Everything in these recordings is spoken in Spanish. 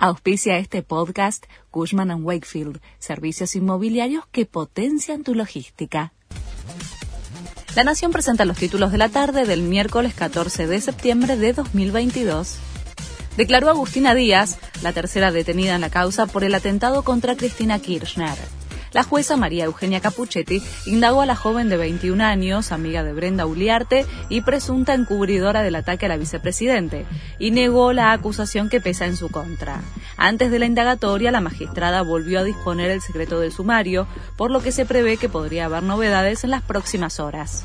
Auspicia este podcast Cushman ⁇ Wakefield, servicios inmobiliarios que potencian tu logística. La Nación presenta los títulos de la tarde del miércoles 14 de septiembre de 2022. Declaró Agustina Díaz, la tercera detenida en la causa por el atentado contra Cristina Kirchner. La jueza María Eugenia Capuchetti indagó a la joven de 21 años, amiga de Brenda Uliarte y presunta encubridora del ataque a la vicepresidente, y negó la acusación que pesa en su contra. Antes de la indagatoria, la magistrada volvió a disponer el secreto del sumario, por lo que se prevé que podría haber novedades en las próximas horas.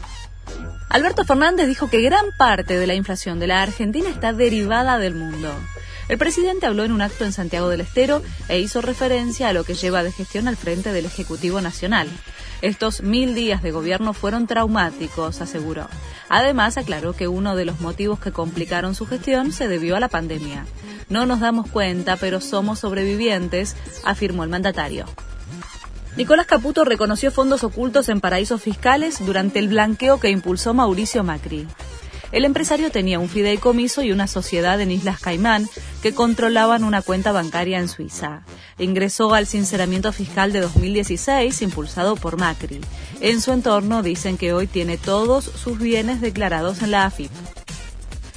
Alberto Fernández dijo que gran parte de la inflación de la Argentina está derivada del mundo. El presidente habló en un acto en Santiago del Estero e hizo referencia a lo que lleva de gestión al frente del Ejecutivo Nacional. Estos mil días de gobierno fueron traumáticos, aseguró. Además, aclaró que uno de los motivos que complicaron su gestión se debió a la pandemia. No nos damos cuenta, pero somos sobrevivientes, afirmó el mandatario. Nicolás Caputo reconoció fondos ocultos en paraísos fiscales durante el blanqueo que impulsó Mauricio Macri. El empresario tenía un fideicomiso y una sociedad en Islas Caimán que controlaban una cuenta bancaria en Suiza. Ingresó al sinceramiento fiscal de 2016 impulsado por Macri. En su entorno dicen que hoy tiene todos sus bienes declarados en la AFIP.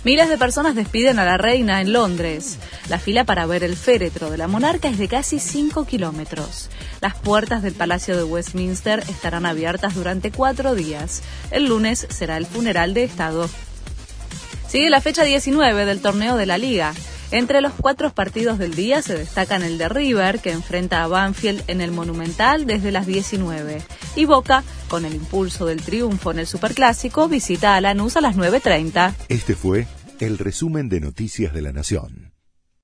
Miles de personas despiden a la reina en Londres. La fila para ver el féretro de la monarca es de casi 5 kilómetros. Las puertas del Palacio de Westminster estarán abiertas durante cuatro días. El lunes será el funeral de Estado. Sigue la fecha 19 del torneo de la liga. Entre los cuatro partidos del día se destacan el de River, que enfrenta a Banfield en el Monumental desde las 19. Y Boca, con el impulso del triunfo en el Superclásico, visita a Lanús a las 9.30. Este fue el resumen de Noticias de la Nación.